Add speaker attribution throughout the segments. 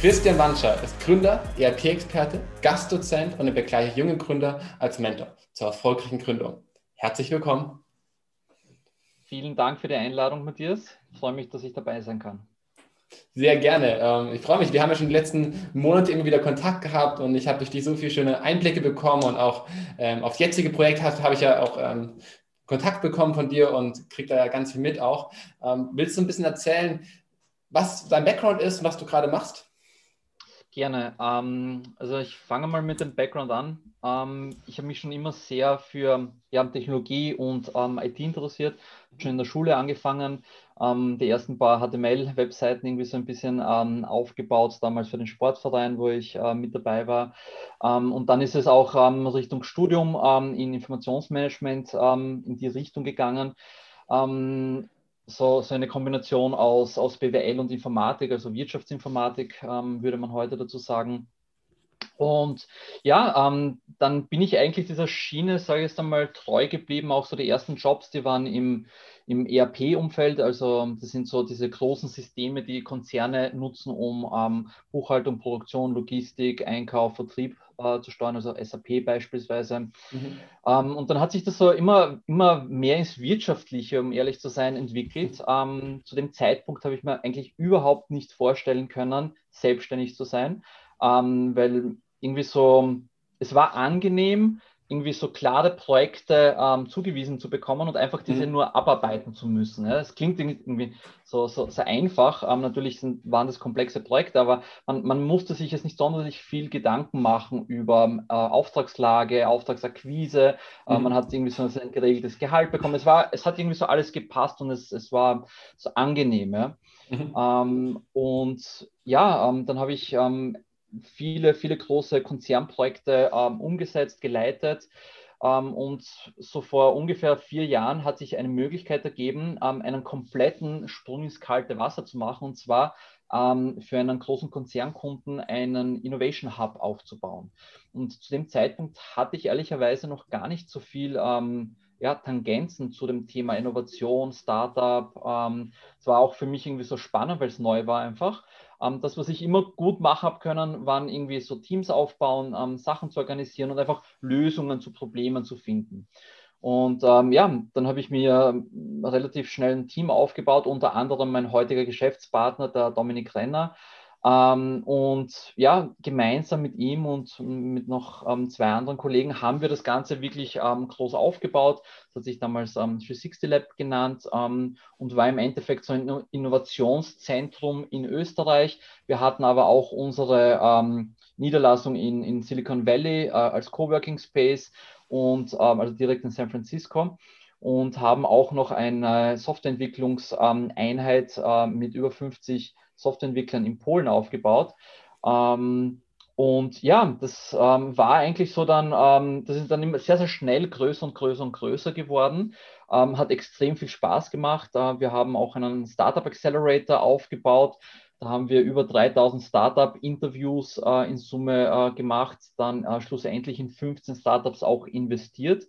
Speaker 1: Christian Wanscher ist Gründer, ERP-Experte, Gastdozent und er begleitet junge Gründer als Mentor zur erfolgreichen Gründung. Herzlich willkommen.
Speaker 2: Vielen Dank für die Einladung, Matthias. Ich freue mich, dass ich dabei sein kann.
Speaker 1: Sehr gerne. Ähm, ich freue mich. Wir haben ja schon die letzten Monate immer wieder Kontakt gehabt und ich habe durch dich so viele schöne Einblicke bekommen und auch ähm, aufs jetzige Projekt habe ich ja auch ähm, Kontakt bekommen von dir und kriege da ja ganz viel mit auch. willst du ein bisschen erzählen, was dein Background ist und was du gerade machst?
Speaker 2: Gerne. Ähm, also ich fange mal mit dem Background an. Ähm, ich habe mich schon immer sehr für ja, Technologie und ähm, IT interessiert. Schon in der Schule angefangen, ähm, die ersten paar HTML-Webseiten irgendwie so ein bisschen ähm, aufgebaut, damals für den Sportverein, wo ich äh, mit dabei war. Ähm, und dann ist es auch Richtung Studium in Informationsmanagement in die Richtung gegangen so, so eine Kombination aus, aus BWL und Informatik, also Wirtschaftsinformatik, ähm, würde man heute dazu sagen. Und ja, ähm, dann bin ich eigentlich dieser Schiene, sage ich jetzt einmal, treu geblieben. Auch so die ersten Jobs, die waren im, im ERP-Umfeld. Also das sind so diese großen Systeme, die Konzerne nutzen, um ähm, Buchhaltung, Produktion, Logistik, Einkauf, Vertrieb äh, zu steuern, also SAP beispielsweise. Mhm. Ähm, und dann hat sich das so immer, immer mehr ins Wirtschaftliche, um ehrlich zu sein, entwickelt. Ähm, zu dem Zeitpunkt habe ich mir eigentlich überhaupt nicht vorstellen können, selbstständig zu sein, ähm, weil irgendwie so, es war angenehm, irgendwie so klare Projekte ähm, zugewiesen zu bekommen und einfach diese mhm. nur abarbeiten zu müssen. Ja. Das klingt irgendwie so, so, so einfach. Ähm, natürlich sind, waren das komplexe Projekte, aber man, man, musste sich jetzt nicht sonderlich viel Gedanken machen über äh, Auftragslage, Auftragsakquise. Äh, mhm. man hat irgendwie so ein geregeltes Gehalt bekommen. Es, war, es hat irgendwie so alles gepasst und es, es war so angenehm. Ja. Mhm. Ähm, und ja, ähm, dann habe ich ähm, viele, viele große Konzernprojekte ähm, umgesetzt, geleitet. Ähm, und so vor ungefähr vier Jahren hat sich eine Möglichkeit ergeben, ähm, einen kompletten Sprung ins kalte Wasser zu machen. Und zwar ähm, für einen großen Konzernkunden einen Innovation Hub aufzubauen. Und zu dem Zeitpunkt hatte ich ehrlicherweise noch gar nicht so viel ähm, ja, Tangenzen zu dem Thema Innovation, Startup. Ähm, es war auch für mich irgendwie so spannend, weil es neu war einfach. Ähm, das, was ich immer gut machen habe können, waren irgendwie so Teams aufbauen, ähm, Sachen zu organisieren und einfach Lösungen zu Problemen zu finden. Und ähm, ja, dann habe ich mir relativ schnell ein Team aufgebaut, unter anderem mein heutiger Geschäftspartner, der Dominik Renner, ähm, und ja, gemeinsam mit ihm und mit noch ähm, zwei anderen Kollegen haben wir das Ganze wirklich ähm, groß aufgebaut. Das hat sich damals ähm, 360 Lab genannt ähm, und war im Endeffekt so ein Innovationszentrum in Österreich. Wir hatten aber auch unsere ähm, Niederlassung in, in Silicon Valley äh, als Coworking Space und ähm, also direkt in San Francisco und haben auch noch eine Softwareentwicklungseinheit äh, mit über 50 Softwareentwicklern in Polen aufgebaut. Ähm, und ja, das ähm, war eigentlich so dann, ähm, das ist dann immer sehr, sehr schnell größer und größer und größer geworden. Ähm, hat extrem viel Spaß gemacht. Äh, wir haben auch einen Startup Accelerator aufgebaut. Da haben wir über 3000 Startup-Interviews äh, in Summe äh, gemacht, dann äh, schlussendlich in 15 Startups auch investiert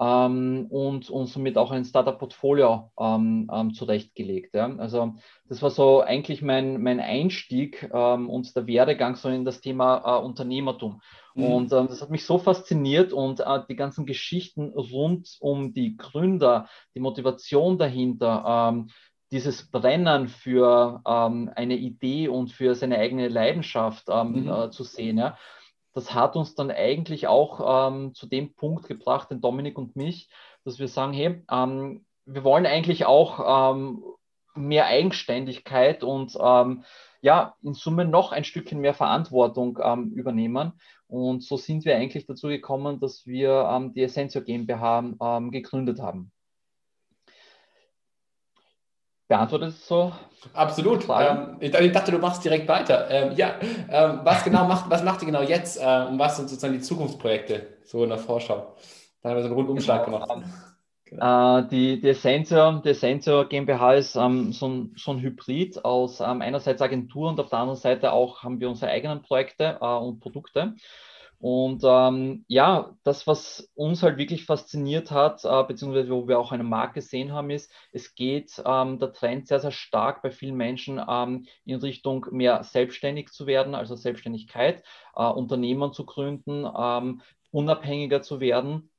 Speaker 2: ähm, und, und somit auch ein Startup-Portfolio ähm, ähm, zurechtgelegt. Ja. Also das war so eigentlich mein, mein Einstieg ähm, und der Werdegang so in das Thema äh, Unternehmertum. Mhm. Und ähm, das hat mich so fasziniert und äh, die ganzen Geschichten rund um die Gründer, die Motivation dahinter, ähm, dieses Brennen für eine Idee und für seine eigene Leidenschaft mhm. äh, zu sehen. Ja das hat uns dann eigentlich auch ähm, zu dem Punkt gebracht, den Dominik und mich, dass wir sagen, hey, ähm, wir wollen eigentlich auch ähm, mehr Eigenständigkeit und ähm, ja, in Summe noch ein Stückchen mehr Verantwortung ähm, übernehmen. Und so sind wir eigentlich dazu gekommen, dass wir ähm, die Essentio GmbH gegründet haben.
Speaker 1: Beantwortet es so? Absolut. Ähm, ich, ich, dachte, du machst direkt weiter. Ähm, ja, ähm, was genau macht, was macht ihr genau jetzt äh, und was sind sozusagen die Zukunftsprojekte so in der Vorschau? Da haben wir so einen Rundumschlag genau. gemacht.
Speaker 2: Genau. Äh, die, die, Sensor, die Sensor GmbH ist ähm, so, ein, so ein Hybrid aus ähm, einerseits Agentur und auf der anderen Seite auch haben wir unsere eigenen Projekte äh, und Produkte. Und ähm, ja, das, was uns halt wirklich fasziniert hat, äh, beziehungsweise wo wir auch eine Marke gesehen haben, ist, es geht ähm, der Trend sehr, sehr stark bei vielen Menschen ähm, in Richtung mehr selbstständig zu werden, also Selbstständigkeit, äh, Unternehmen zu gründen, ähm, unabhängiger zu werden.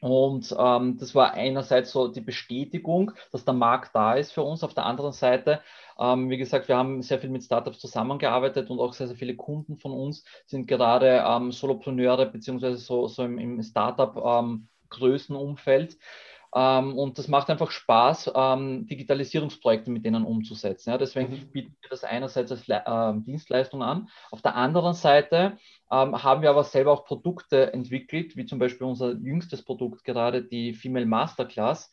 Speaker 2: Und ähm, das war einerseits so die Bestätigung, dass der Markt da ist für uns. Auf der anderen Seite, ähm, wie gesagt, wir haben sehr viel mit Startups zusammengearbeitet und auch sehr, sehr viele Kunden von uns sind gerade ähm, Solopreneure beziehungsweise so, so im, im Startup-Größenumfeld. Ähm, und das macht einfach Spaß, ähm, Digitalisierungsprojekte mit denen umzusetzen. Ja, deswegen mhm. bieten wir das einerseits als äh, Dienstleistung an. Auf der anderen Seite ähm, haben wir aber selber auch Produkte entwickelt, wie zum Beispiel unser jüngstes Produkt gerade, die Female Masterclass.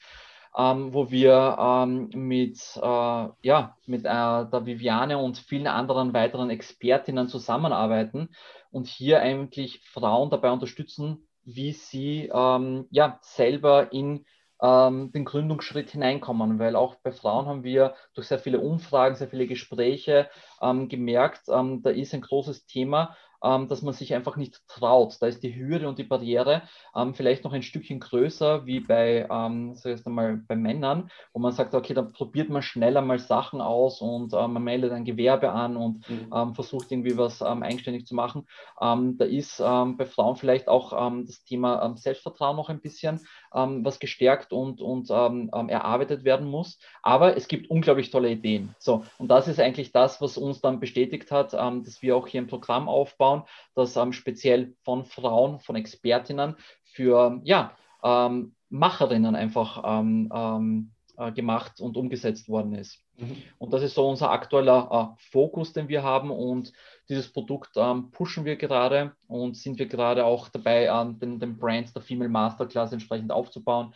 Speaker 2: Ähm, wo wir ähm, mit, äh, ja, mit äh, der Viviane und vielen anderen weiteren Expertinnen zusammenarbeiten und hier eigentlich Frauen dabei unterstützen, wie sie ähm, ja, selber in ähm, den Gründungsschritt hineinkommen, weil auch bei Frauen haben wir durch sehr viele Umfragen, sehr viele Gespräche ähm, gemerkt, ähm, da ist ein großes Thema, ähm, dass man sich einfach nicht traut. Da ist die Hürde und die Barriere ähm, vielleicht noch ein Stückchen größer wie bei, ähm, so jetzt einmal bei Männern, wo man sagt, okay, dann probiert man schneller mal Sachen aus und äh, man meldet ein Gewerbe an und mhm. Ähm, versucht irgendwie was ähm, eigenständig zu machen. Ähm, da ist bei Frauen vielleicht auch das Thema Selbstvertrauen noch ein bisschen was gestärkt und, und erarbeitet werden muss. Aber es gibt unglaublich tolle Ideen. So, und das ist eigentlich das, was uns dann bestätigt hat, dass wir auch hier ein Programm aufbauen aufbauen, das ähm, speziell von Frauen, von Expertinnen für ja, ähm, Macherinnen einfach ähm, ähm, äh, gemacht und umgesetzt worden ist. Mhm. Und das ist so unser aktueller äh, Fokus, den wir haben. Und dieses Produkt ähm, pushen wir gerade und sind wir gerade auch dabei, den, den Brands der Female Masterclass entsprechend aufzubauen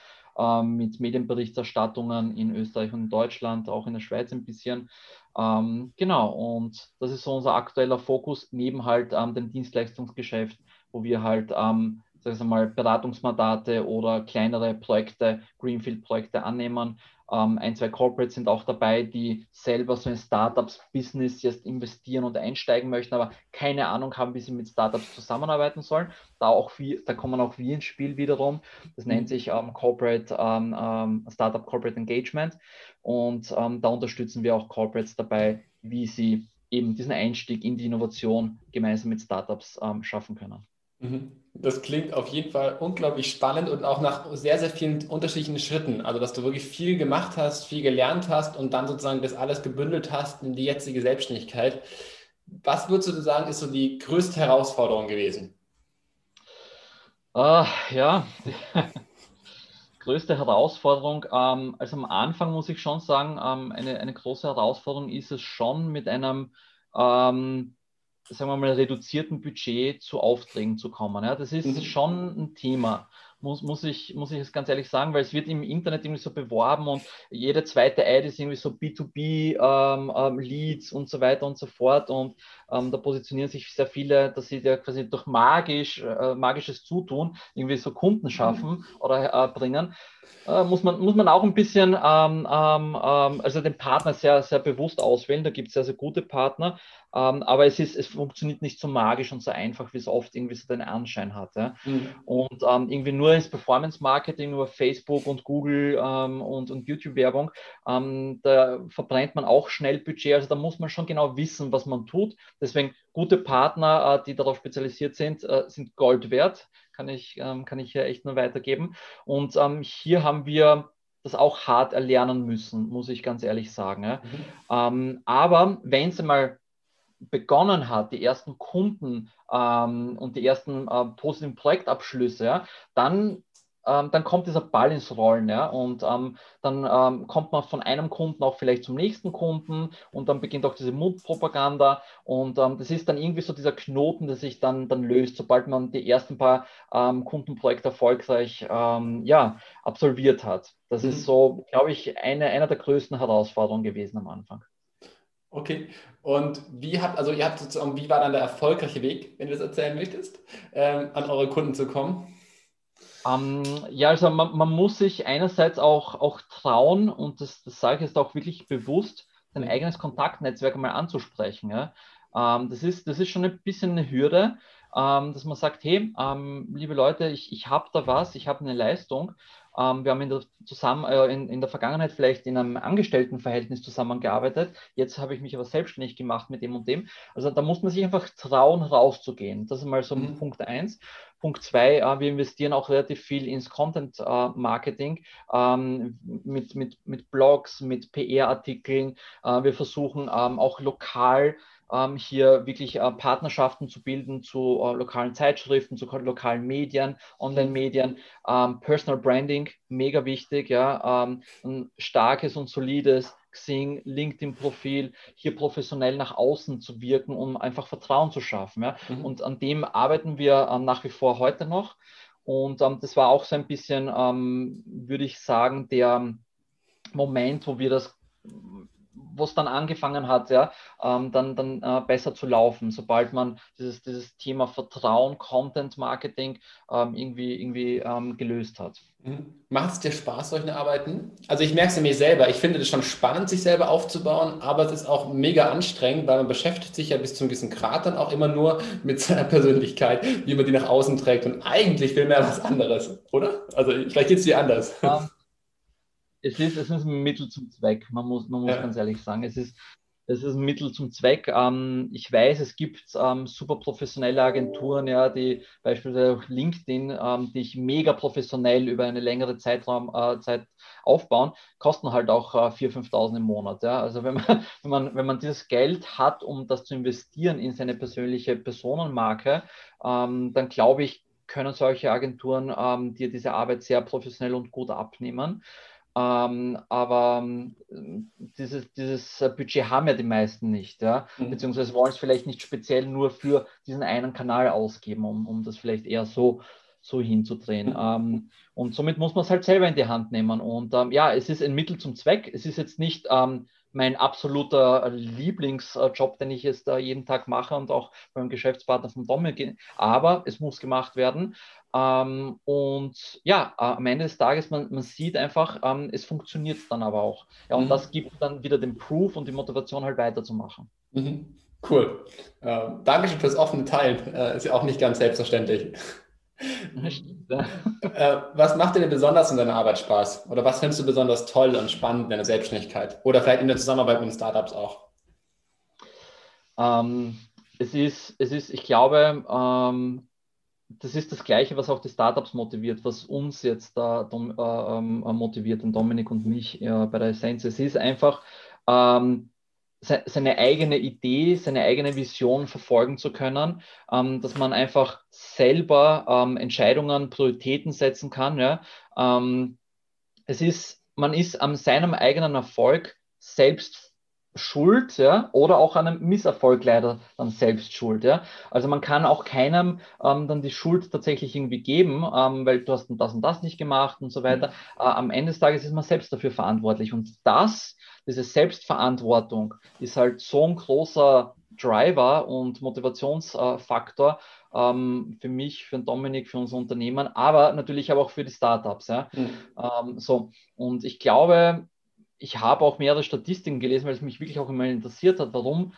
Speaker 2: mit Medienberichterstattungen in Österreich und Deutschland, auch in der Schweiz ein bisschen. Ähm, genau, und das ist so unser aktueller Fokus neben halt ähm, dem Dienstleistungsgeschäft, wo wir halt ähm, sag ich mal, Beratungsmandate oder kleinere Projekte, Greenfield-Projekte annehmen, ähm, ein, zwei Corporates sind auch dabei, die selber so in Startups-Business jetzt investieren und einsteigen möchten, aber keine Ahnung haben, wie sie mit Startups zusammenarbeiten sollen. Da, auch wir, da kommen auch wir ins Spiel wiederum. Das nennt sich ähm, Corporate, ähm, ähm Startup Corporate Engagement. Und ähm, da unterstützen wir auch Corporates dabei, wie sie eben diesen Einstieg in die Innovation gemeinsam mit Startups ähm, schaffen können.
Speaker 1: Mhm. Das klingt auf jeden Fall unglaublich spannend und auch nach sehr, sehr vielen unterschiedlichen Schritten. Also, dass du wirklich viel gemacht hast, viel gelernt hast und dann sozusagen das alles gebündelt hast in die jetzige Selbstständigkeit. Was würdest du sagen, ist so die größte Herausforderung gewesen?
Speaker 2: Uh, ja, größte Herausforderung. Ähm, also am Anfang muss ich schon sagen, ähm, eine, eine große Herausforderung ist es schon mit einem ähm, sagen wir mal, reduzierten Budget zu Aufträgen zu kommen. Ja, das ist mhm. schon ein Thema, muss, muss, ich, muss ich es ganz ehrlich sagen, weil es wird im Internet irgendwie so beworben und jede zweite Ad ist irgendwie so B2B-Leads ähm, ähm, und so weiter und so fort. Und ähm, da positionieren sich sehr viele, dass sie ja quasi durch magisch, äh, magisches Zutun irgendwie so Kunden mhm. schaffen oder äh, bringen. Äh, muss, man, muss man auch ein bisschen, ähm, ähm, ähm, also den Partner sehr, sehr bewusst auswählen. Da gibt es sehr, sehr gute Partner. Ähm, aber es, ist, es funktioniert nicht so magisch und so einfach, wie es oft irgendwie so den Anschein hat. Ja? Mhm. Und ähm, irgendwie nur ins Performance-Marketing, nur Facebook und Google und, und YouTube-Werbung, da verbrennt man auch schnell Budget. Also da muss man schon genau wissen, was man tut. Deswegen gute Partner, äh, die darauf spezialisiert sind, äh, sind Gold wert. Kann ich, ähm, kann ich hier echt nur weitergeben. Und ähm, hier haben wir das auch hart erlernen müssen, muss ich ganz ehrlich sagen. Mhm. Ähm, aber wenn Sie mal begonnen hat, die ersten Kunden ähm, und die ersten äh, positiven Projektabschlüsse, ja, dann, ähm, dann kommt dieser Ball ins Rollen. Ja, und ähm, dann ähm, kommt man von einem Kunden auch vielleicht zum nächsten Kunden und dann beginnt auch diese Mundpropaganda. Und ähm, das ist dann irgendwie so dieser Knoten, der sich dann, dann löst, sobald man die ersten paar ähm, Kundenprojekte erfolgreich ja, absolviert hat. Das mhm. ist so, glaube ich, eine, eine der größten Herausforderungen gewesen am Anfang.
Speaker 1: Okay. Und wie habt, also ihr habt sozusagen, wie war dann der erfolgreiche Weg, wenn du das erzählen möchtest, ähm, an eure Kunden zu kommen?
Speaker 2: Ähm, ja, also man, man, muss sich einerseits auch, auch trauen, und das, das sage ich jetzt auch wirklich bewusst, sein eigenes Kontaktnetzwerk mal anzusprechen. Ja? Ähm, das, ist, das ist schon ein bisschen eine Hürde. ähm, dass man sagt, hey, ähm, liebe Leute, ich, ich habe da was, ich habe eine Leistung. Ähm, wir haben in der, zusammen, äh, in, in der Vergangenheit vielleicht in einem Angestelltenverhältnis zusammengearbeitet. Jetzt habe ich mich aber selbstständig gemacht mit dem und dem. Also da muss man sich einfach trauen, rauszugehen. Das ist mal so mhm. Punkt eins. Punkt zwei, äh, wir investieren auch relativ viel ins Content äh, Marketing ähm, mit, mit, mit Blogs, mit PR-Artikeln. Äh, wir versuchen ähm, auch lokal ähm, hier wirklich äh, Partnerschaften zu bilden zu äh, lokalen Zeitschriften, zu lokalen Medien, Online-Medien, ähm, Personal Branding, mega wichtig, ja, ähm, ein starkes und solides Xing, LinkedIn-Profil, hier professionell nach außen zu wirken, um einfach Vertrauen zu schaffen. Ja? Mhm. Und an dem arbeiten wir äh, nach wie vor heute noch. Und ähm, das war auch so ein bisschen, ähm, würde ich sagen, der Moment, wo wir das wo es dann angefangen hat, ja, ähm, dann, dann äh, besser zu laufen, sobald man dieses, dieses Thema Vertrauen, Content Marketing ähm, irgendwie, irgendwie ähm, gelöst hat.
Speaker 1: Mhm. Macht es dir Spaß, solche Arbeiten? Also ich merke es mir selber, ich finde es schon spannend, sich selber aufzubauen, aber es ist auch mega anstrengend, weil man beschäftigt sich ja bis zu einem gewissen Grad dann auch immer nur mit seiner Persönlichkeit, wie man die nach außen trägt und eigentlich will man ja was anderes, oder? Also vielleicht geht es dir anders. Um, ähm,
Speaker 2: es ist, es ist ein Mittel zum Zweck, man muss, man muss ja. ganz ehrlich sagen. Es ist, es ist ein Mittel zum Zweck. Ähm, ich weiß, es gibt ähm, super professionelle Agenturen, ja, die beispielsweise auch LinkedIn, ähm, die ich mega professionell über eine längere Zeitraum, äh, Zeit aufbauen, kosten halt auch äh, 4.000, 5.000 im Monat. Ja. Also wenn man, wenn, man, wenn man dieses Geld hat, um das zu investieren in seine persönliche Personenmarke, ähm, dann glaube ich, können solche Agenturen ähm, dir diese Arbeit sehr professionell und gut abnehmen. Ähm, aber ähm, dieses, dieses Budget haben ja die meisten nicht, ja? Mhm. beziehungsweise wollen es vielleicht nicht speziell nur für diesen einen Kanal ausgeben, um, um das vielleicht eher so, so hinzudrehen. Mhm. Ähm, und somit muss man es halt selber in die Hand nehmen. Und ähm, ja, es ist ein Mittel zum Zweck. Es ist jetzt nicht ähm, mein absoluter Lieblingsjob, den ich jetzt da jeden Tag mache und auch beim Geschäftspartner von Dominik, aber es muss gemacht werden. Ähm, und ja, äh, am Ende des Tages, man, man sieht einfach, ähm, es funktioniert dann aber auch. Ja, und mhm. das gibt dann wieder den Proof und die Motivation halt weiterzumachen.
Speaker 1: Mhm. Cool. Äh, Dankeschön fürs offene Teilen. Äh, ist ja auch nicht ganz selbstverständlich. äh, was macht dir denn besonders in deiner Arbeit Spaß? Oder was findest du besonders toll und spannend in deiner Selbstständigkeit? Oder vielleicht in der Zusammenarbeit mit Startups auch?
Speaker 2: Ähm, es, ist, es ist, ich glaube, ähm, das ist das Gleiche, was auch die Startups motiviert, was uns jetzt da äh, ähm, motiviert, den Dominik und mich äh, bei der Essenz. Es ist einfach, ähm, seine eigene Idee, seine eigene Vision verfolgen zu können, ähm, dass man einfach selber ähm, Entscheidungen, Prioritäten setzen kann. Ja? Ähm, es ist, man ist an seinem eigenen Erfolg selbst schuld, ja, oder auch an einem Misserfolg leider dann selbst schuld, ja. Also man kann auch keinem ähm, dann die Schuld tatsächlich irgendwie geben, ähm, weil du hast das und das nicht gemacht und so weiter. Mhm. Äh, am Ende des Tages ist man selbst dafür verantwortlich und das, diese Selbstverantwortung ist halt so ein großer Driver und Motivationsfaktor ähm, für mich, für den Dominik, für unser Unternehmen, aber natürlich aber auch für die Startups. Ja? Mhm. Ähm, so. Und ich glaube, ich habe auch mehrere Statistiken gelesen, weil es mich wirklich auch immer interessiert hat, warum,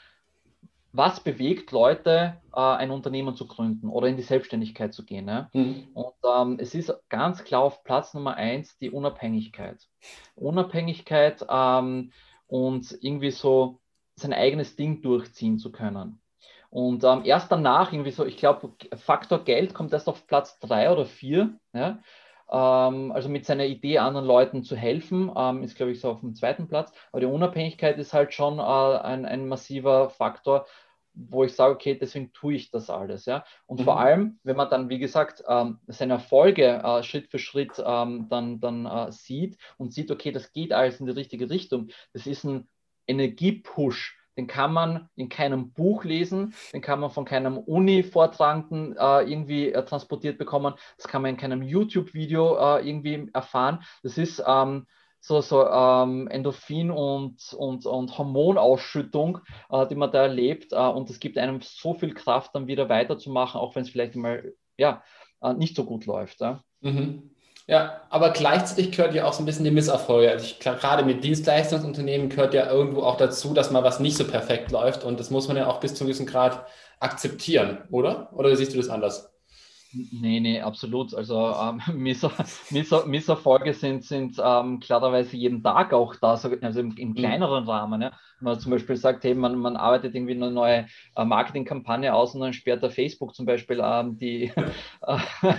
Speaker 2: was bewegt Leute, äh, ein Unternehmen zu gründen oder in die Selbstständigkeit zu gehen. Ne? Mhm. Und ähm, es ist ganz klar auf Platz Nummer eins die Unabhängigkeit. Unabhängigkeit ähm, und irgendwie so sein eigenes Ding durchziehen zu können. Und ähm, erst danach, irgendwie so, ich glaube, Faktor Geld kommt erst auf Platz drei oder vier. Ja? Ähm, also mit seiner Idee anderen Leuten zu helfen, ähm, ist, glaube ich, so auf dem zweiten Platz. Aber die Unabhängigkeit ist halt schon äh, ein, ein massiver Faktor, wo ich sage, okay, deswegen tue ich das alles. Ja? Und mhm. vor allem, wenn man dann, wie gesagt, ähm, seine Erfolge äh, Schritt für Schritt ähm, dann, dann äh, sieht und sieht, okay, das geht alles in die richtige Richtung, das ist ein Energiepush, den kann man in keinem Buch lesen, den kann man von keinem Uni-Vortragenden äh, irgendwie äh, transportiert bekommen, das kann man in keinem YouTube-Video äh, irgendwie erfahren. Das ist ähm, so, so ähm, Endorphin- und, und, und Hormonausschüttung, äh, die man da erlebt. Äh, und es gibt einem so viel Kraft, dann wieder weiterzumachen, auch wenn es vielleicht mal ja, äh, nicht so gut läuft. Ja.
Speaker 1: Mhm. Ja, aber gleichzeitig gehört ja auch so ein bisschen die Misserfolge. Also ich, gerade mit Dienstleistungsunternehmen gehört ja irgendwo auch dazu, dass mal was nicht so perfekt läuft und das muss man ja auch bis zu einem gewissen Grad akzeptieren, oder? Oder siehst du das anders?
Speaker 2: Nee, nee, absolut. Also ähm, Misser, Misserfolge sind, sind ähm, klarerweise jeden Tag auch da, also im, im mhm. kleineren Rahmen. Ja. Wenn man zum Beispiel sagt, hey, man, man arbeitet irgendwie eine neue äh, Marketingkampagne aus und dann sperrt der Facebook zum Beispiel ähm, die, äh,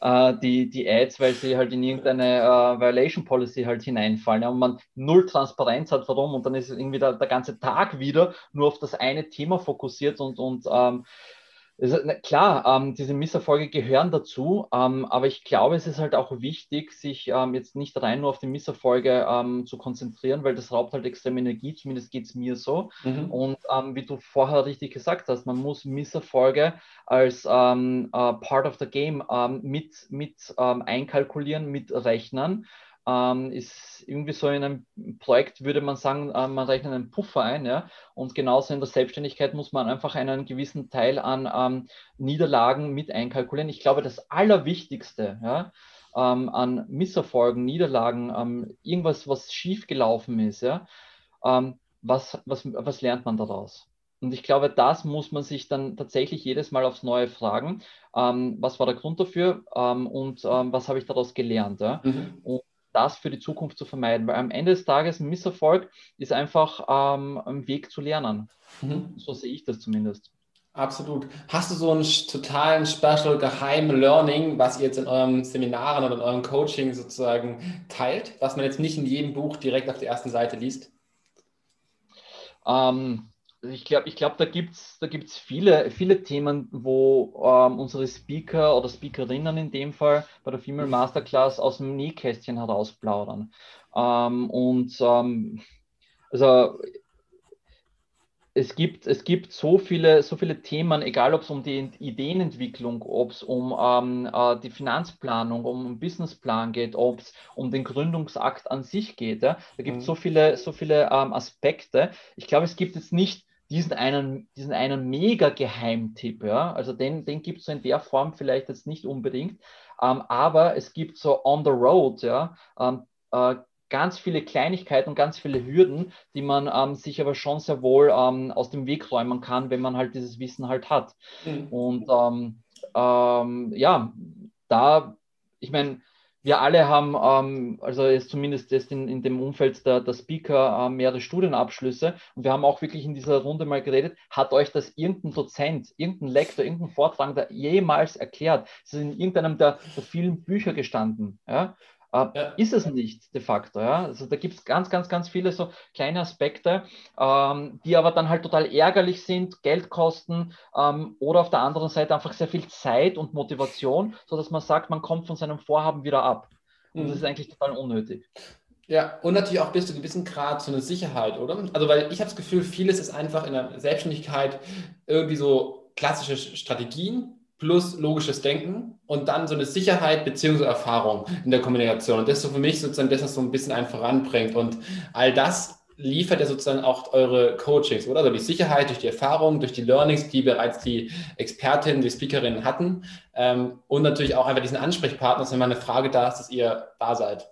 Speaker 2: äh, die, die Ads, weil sie halt in irgendeine äh, Violation Policy halt hineinfallen. Ja, und man null Transparenz hat, warum, und dann ist irgendwie der, der ganze Tag wieder nur auf das eine Thema fokussiert und, und ähm, also, na, klar, ähm, diese Misserfolge gehören dazu, ähm, aber ich glaube, es ist halt auch wichtig, sich ähm, jetzt nicht rein nur auf die Misserfolge ähm, zu konzentrieren, weil das raubt halt extrem Energie, zumindest geht es mir so. Mhm. Und ähm, wie du vorher richtig gesagt hast, man muss Misserfolge als uh, Part of the Game mit, mit einkalkulieren, mitrechnen ähm, ist irgendwie so in einem Projekt, würde man sagen, äh, man rechnet einen Puffer ein. Ja? Und genauso in der Selbstständigkeit muss man einfach einen gewissen Teil an ähm, Niederlagen mit einkalkulieren. Ich glaube, das Allerwichtigste ja, ähm, an Misserfolgen, Niederlagen, ähm, irgendwas, was schiefgelaufen ist, ja, ähm, was, was, was lernt man daraus? Und ich glaube, das muss man sich dann tatsächlich jedes Mal aufs Neue fragen. Ähm, was war der Grund dafür ähm, und ähm, was habe ich daraus gelernt? Ja? Mhm. Und das für die Zukunft zu vermeiden. Weil am Ende des Tages ein Misserfolg ist einfach ähm, ein Weg zu lernen. Mhm. So sehe ich das zumindest.
Speaker 1: Absolut. Hast du so einen totalen Special Geheim Learning, was ihr jetzt in euren Seminaren oder in eurem Coaching sozusagen teilt, was man jetzt nicht in jedem Buch direkt auf der ersten Seite liest?
Speaker 2: Ähm, ich glaube, ich glaub, da gibt es da gibt's viele, viele Themen, wo ähm, unsere Speaker oder Speakerinnen in dem Fall bei der Female Masterclass aus dem Nähkästchen herausplaudern. Ähm, und ähm, also es gibt, es gibt so viele, so viele Themen, egal ob es um die Ideenentwicklung, ob es um ähm, äh, die Finanzplanung, um einen Businessplan geht, ob es um den Gründungsakt an sich geht. Ja? Da gibt es mhm. so viele, so viele ähm, Aspekte. Ich glaube, es gibt jetzt nicht diesen einen, diesen einen Mega-Geheimtipp, ja, also den, den gibt es so in der Form vielleicht jetzt nicht unbedingt, ähm, aber es gibt so on the road, ja, ähm, äh, ganz viele Kleinigkeiten und ganz viele Hürden, die man ähm, sich aber schon sehr wohl ähm, aus dem Weg räumen kann, wenn man halt dieses Wissen halt hat. Mhm. Und ähm, ähm, ja, da, ich meine, wir alle haben, ähm, also jetzt zumindest jetzt in, in dem Umfeld der, der Speaker, äh, mehrere Studienabschlüsse und wir haben auch wirklich in dieser Runde mal geredet, hat euch das irgendein Dozent, irgendein Lektor, irgendein Vortragender jemals erklärt? Es ist in irgendeinem der, der vielen Bücher gestanden. Ja? Äh, ja. Ist es nicht de facto. Ja? Also da gibt es ganz, ganz, ganz viele so kleine Aspekte, ähm, die aber dann halt total ärgerlich sind, Geld kosten ähm, oder auf der anderen Seite einfach sehr viel Zeit und Motivation, sodass man sagt, man kommt von seinem Vorhaben wieder ab. Und mhm. das ist eigentlich total unnötig.
Speaker 1: Ja, und natürlich auch bis zu einem gewissen Grad so eine Sicherheit, oder? Also, weil ich habe das Gefühl, vieles ist einfach in der Selbstständigkeit irgendwie so klassische Strategien, plus logisches Denken und dann so eine Sicherheit bzw. Erfahrung in der Kommunikation. Und das ist so für mich sozusagen das, was so ein bisschen einen voranbringt. Und all das liefert ja sozusagen auch eure Coachings, oder? Also die Sicherheit durch die Erfahrung, durch die Learnings, die bereits die Expertinnen, die Speakerinnen hatten. Ähm, und natürlich auch einfach diesen Ansprechpartner, wenn mal eine Frage da ist, dass ihr da seid.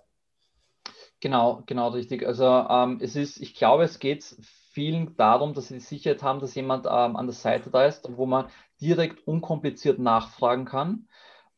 Speaker 2: Genau, genau richtig. Also ähm, es ist, ich glaube, es geht vielen darum, dass sie die Sicherheit haben, dass jemand ähm, an der Seite da ist, wo man direkt unkompliziert nachfragen kann.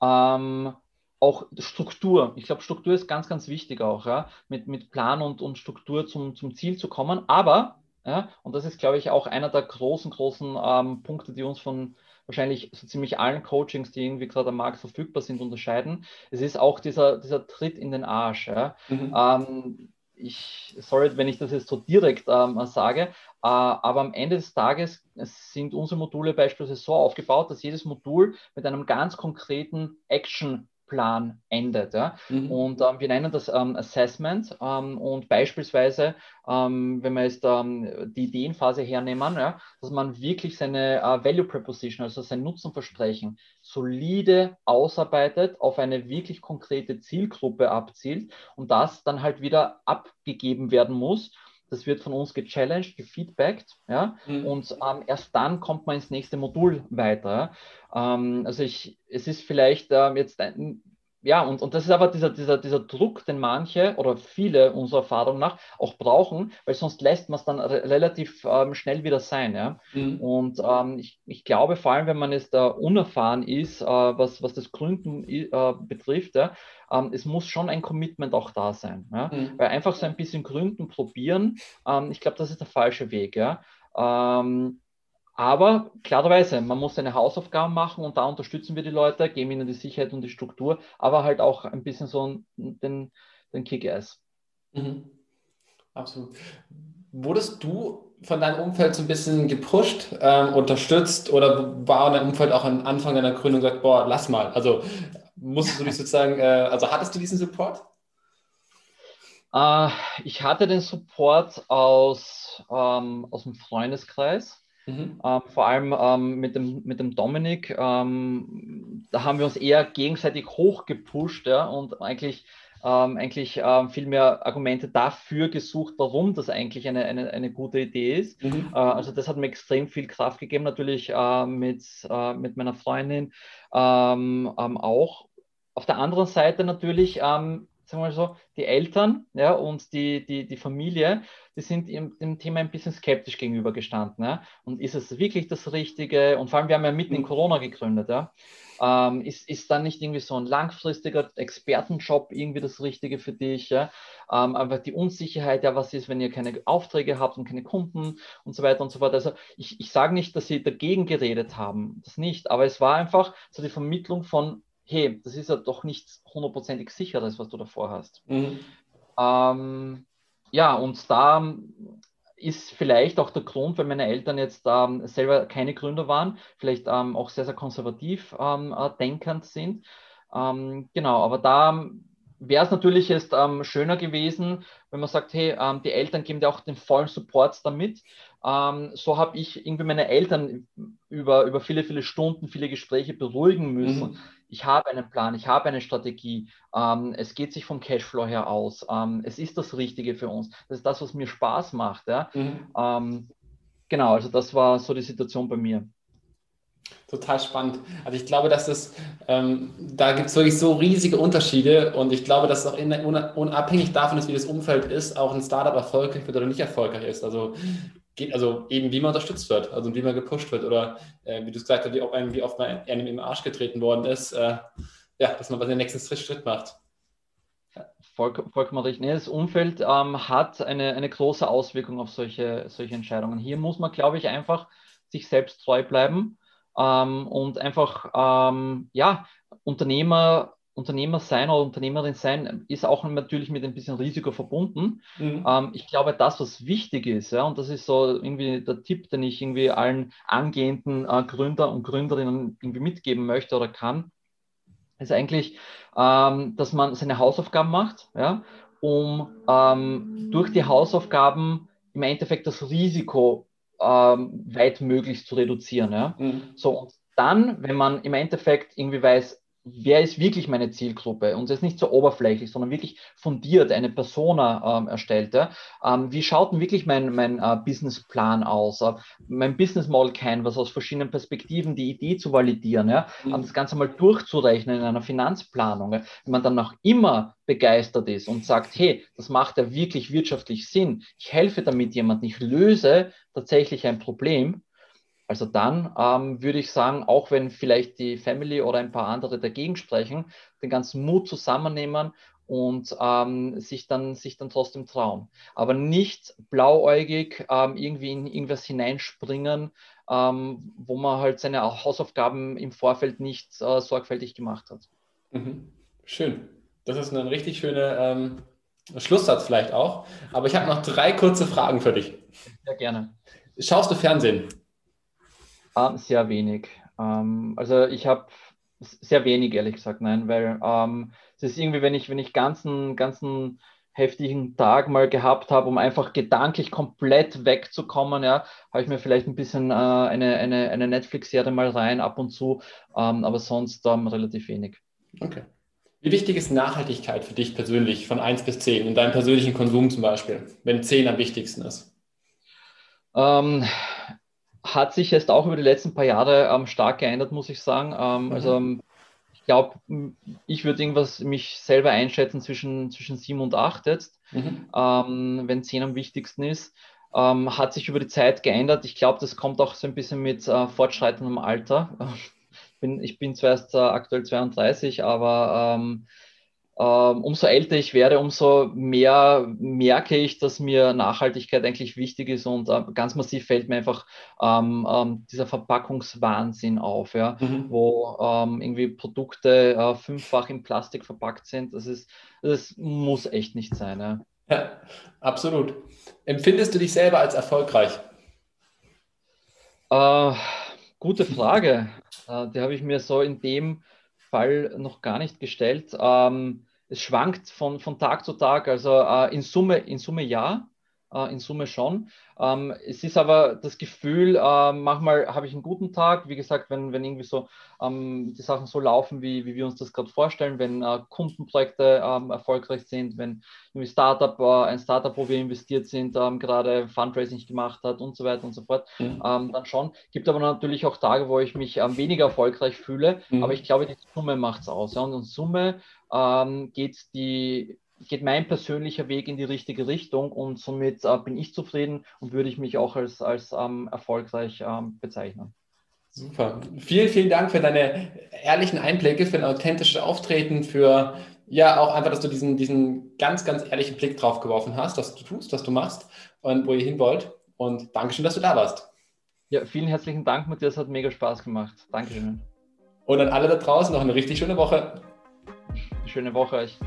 Speaker 2: Ähm, auch Struktur. Ich glaube, Struktur ist ganz, ganz wichtig auch, ja, mit, mit Plan und, und Struktur zum, zum Ziel zu kommen. Aber, ja, und das ist, glaube ich, auch einer der großen, großen ähm, Punkte, die uns von wahrscheinlich so ziemlich allen Coachings, die irgendwie gerade am Markt verfügbar sind, unterscheiden. Es ist auch dieser, dieser Tritt in den Arsch. Ja. Mhm. Ähm, ich, sorry, wenn ich das jetzt so direkt ähm, sage, äh, aber am Ende des Tages sind unsere Module beispielsweise so aufgebaut, dass jedes Modul mit einem ganz konkreten Action Plan endet. Ja? Mhm. Und ähm, wir nennen das ähm, Assessment ähm, und beispielsweise, ähm, wenn wir jetzt ähm, die Ideenphase hernehmen, ja, dass man wirklich seine äh, Value Proposition, also sein Nutzenversprechen, solide ausarbeitet, auf eine wirklich konkrete Zielgruppe abzielt und das dann halt wieder abgegeben werden muss das wird von uns gechallenged, gefeedbackt, ja, mhm. und ähm, erst dann kommt man ins nächste Modul weiter. Ähm, also ich, es ist vielleicht ähm, jetzt ein, ja, und, und das ist aber dieser, dieser, dieser Druck, den manche oder viele unserer Erfahrung nach auch brauchen, weil sonst lässt man es dann re relativ ähm, schnell wieder sein. Ja? Mhm. Und ähm, ich, ich glaube, vor allem, wenn man jetzt da unerfahren ist, äh, was, was das Gründen äh, betrifft, ja, ähm, es muss schon ein Commitment auch da sein. Ja? Mhm. Weil einfach so ein bisschen gründen, probieren, ähm, ich glaube, das ist der falsche Weg. Ja? Ähm, aber klarerweise, man muss seine Hausaufgaben machen und da unterstützen wir die Leute, geben ihnen die Sicherheit und die Struktur, aber halt auch ein bisschen so den, den Kick-Ass.
Speaker 1: Mhm. Absolut. Wurdest du von deinem Umfeld so ein bisschen gepusht, äh, unterstützt oder war dein Umfeld auch am Anfang deiner Gründung gesagt, boah, lass mal? Also musstest du dich sozusagen, äh, also hattest du diesen Support?
Speaker 2: Äh, ich hatte den Support aus, ähm, aus dem Freundeskreis. Mhm. Ähm, vor allem ähm, mit, dem, mit dem Dominik, ähm, da haben wir uns eher gegenseitig hochgepusht ja, und eigentlich, ähm, eigentlich ähm, viel mehr Argumente dafür gesucht, warum das eigentlich eine, eine, eine gute Idee ist. Mhm. Äh, also das hat mir extrem viel Kraft gegeben, natürlich äh, mit, äh, mit meiner Freundin ähm, auch. Auf der anderen Seite natürlich sagen wir mal so, die Eltern ja, und die, die, die Familie, die sind dem, dem Thema ein bisschen skeptisch gegenübergestanden. Ja? Und ist es wirklich das Richtige? Und vor allem, wir haben ja mitten in mhm. Corona gegründet. Ja? Ähm, ist, ist dann nicht irgendwie so ein langfristiger Expertenjob irgendwie das Richtige für dich? Ja? Ähm, einfach die Unsicherheit, ja, was ist, wenn ihr keine Aufträge habt und keine Kunden und so weiter und so fort. Also ich, ich sage nicht, dass sie dagegen geredet haben, das nicht, aber es war einfach so die Vermittlung von hey, das ist ja doch nichts hundertprozentig sicheres, was du davor hast. Mhm. Ähm, ja, und da ist vielleicht auch der Grund, weil meine Eltern jetzt ähm, selber keine Gründer waren, vielleicht ähm, auch sehr, sehr konservativ ähm, äh, denkend sind. Ähm, genau, aber da wäre es natürlich jetzt ähm, schöner gewesen, wenn man sagt, hey, die Eltern geben dir auch den vollen Support damit. So habe ich irgendwie meine Eltern über, über viele, viele Stunden, viele Gespräche beruhigen müssen. Mhm. Ich habe einen Plan, ich habe eine Strategie. Ähm, es geht sich vom Cashflow her aus. Ähm, es ist das Richtige für uns. Das ist das, was mir Spaß macht. Ja? Mhm. Ähm, genau, also das war so die Situation bei mir.
Speaker 1: Total spannend. Also ich glaube, dass das, ähm, da gibt es wirklich so riesige Unterschiede und ich glaube, dass es auch in, unabhängig davon ist, wie das Umfeld ist, auch ein Startup erfolgreich wird oder nicht erfolgreich ist. Also, geht, also eben wie man unterstützt wird, also wie man gepusht wird oder äh, wie du gesagt hast, wie, ob einem, wie oft man einem im Arsch getreten worden ist, äh, ja, dass man den nächsten Schritt macht.
Speaker 2: Voll, vollkommen richtig. Nee, das Umfeld ähm, hat eine, eine große Auswirkung auf solche, solche Entscheidungen. Hier muss man, glaube ich, einfach sich selbst treu bleiben ähm, und einfach, ähm, ja, Unternehmer, Unternehmer sein oder Unternehmerin sein ist auch natürlich mit ein bisschen Risiko verbunden. Mhm. Ähm, ich glaube, das, was wichtig ist, ja, und das ist so irgendwie der Tipp, den ich irgendwie allen angehenden äh, Gründer und Gründerinnen irgendwie mitgeben möchte oder kann, ist eigentlich, ähm, dass man seine Hausaufgaben macht, ja, um ähm, durch die Hausaufgaben im Endeffekt das Risiko ähm, weit möglichst zu reduzieren. Ja? Mhm. So, und dann, wenn man im Endeffekt irgendwie weiß, wer ist wirklich meine Zielgruppe und es ist nicht so oberflächlich, sondern wirklich fundiert eine Persona ähm, erstellt. Ja? Ähm, wie schaut denn wirklich mein, mein äh, Businessplan aus? Äh, mein Business Model Canvas aus verschiedenen Perspektiven, die Idee zu validieren, ja? Mhm. das Ganze mal durchzurechnen in einer Finanzplanung. Ja? Wenn man dann noch immer begeistert ist und sagt, hey, das macht ja wirklich wirtschaftlich Sinn, ich helfe damit jemandem, ich löse tatsächlich ein Problem, also dann ähm, würde ich sagen, auch wenn vielleicht die Family oder ein paar andere dagegen sprechen, den ganzen Mut zusammennehmen und ähm, sich, dann, sich dann trotzdem trauen. Aber nicht blauäugig ähm, irgendwie in irgendwas hineinspringen, ähm, wo man halt seine Hausaufgaben im Vorfeld nicht äh, sorgfältig gemacht hat.
Speaker 1: Mhm. Schön. Das ist ein richtig schöner ähm, Schlusssatz vielleicht auch. Aber ich habe noch drei kurze Fragen für dich.
Speaker 2: Sehr gerne.
Speaker 1: Schaust du Fernsehen?
Speaker 2: Ah, sehr wenig. Ähm, also ich habe sehr wenig, ehrlich gesagt, nein, weil ähm, es ist irgendwie, wenn ich, wenn ich ganzen, ganzen heftigen Tag mal gehabt habe, um einfach gedanklich komplett wegzukommen, ja, habe ich mir vielleicht ein bisschen äh, eine, eine, eine Netflix-Serie mal rein, ab und zu, ähm, aber sonst ähm, relativ wenig.
Speaker 1: Okay. Wie wichtig ist Nachhaltigkeit für dich persönlich von 1 bis 10 in deinem persönlichen Konsum zum Beispiel, wenn 10 am wichtigsten ist?
Speaker 2: Ähm, hat sich jetzt auch über die letzten paar Jahre ähm, stark geändert, muss ich sagen. Ähm, mhm. Also ähm, Ich glaube, ich würde irgendwas mich selber einschätzen zwischen, zwischen sieben und acht jetzt, mhm. ähm, wenn zehn am wichtigsten ist. Ähm, hat sich über die Zeit geändert. Ich glaube, das kommt auch so ein bisschen mit äh, fortschreitendem Alter. Ich bin, ich bin zwar erst äh, aktuell 32, aber ähm, umso älter ich werde, umso mehr merke ich, dass mir Nachhaltigkeit eigentlich wichtig ist und äh, ganz massiv fällt mir einfach ähm, ähm, dieser Verpackungswahnsinn auf, ja, mhm. wo ähm, irgendwie Produkte äh, fünffach in Plastik verpackt sind. Das, ist, das muss echt nicht sein. Ja.
Speaker 1: ja, absolut. Empfindest du dich selber als erfolgreich?
Speaker 2: Äh, gute Frage. Äh, die habe ich mir so in dem Fall noch gar nicht gestellt. Ähm, es schwankt von, von Tag zu Tag, also äh, in, Summe, in Summe ja, in Summe schon. Ähm, es ist aber das Gefühl, äh, manchmal habe ich einen guten Tag, wie gesagt, wenn, wenn irgendwie so ähm, die Sachen so laufen, wie, wie wir uns das gerade vorstellen, wenn äh, Kundenprojekte ähm, erfolgreich sind, wenn irgendwie Startup, äh, ein Startup, wo wir investiert sind, gerade Fundraising gemacht hat und so weiter und so fort, mhm. Dann schon. Gibt aber natürlich auch Tage, wo ich mich weniger erfolgreich fühle, mhm. aber ich glaube, die Summe macht es aus. Ja? Und in Summe geht die geht mein persönlicher Weg in die richtige Richtung und somit äh, bin ich zufrieden und würde ich mich auch als, als ähm, erfolgreich ähm, bezeichnen.
Speaker 1: Super. Vielen, vielen Dank für deine ehrlichen Einblicke, für ein authentisches Auftreten, für ja auch einfach, dass du diesen, diesen ganz, ganz ehrlichen Blick drauf geworfen hast, was du tust, was du machst und wo ihr hin wollt. Und Dankeschön, dass du da warst.
Speaker 2: Ja, vielen herzlichen Dank, Matthias. Hat mega Spaß gemacht. Dankeschön.
Speaker 1: Und an alle da draußen noch eine richtig schöne Woche.
Speaker 2: Schöne Woche euch.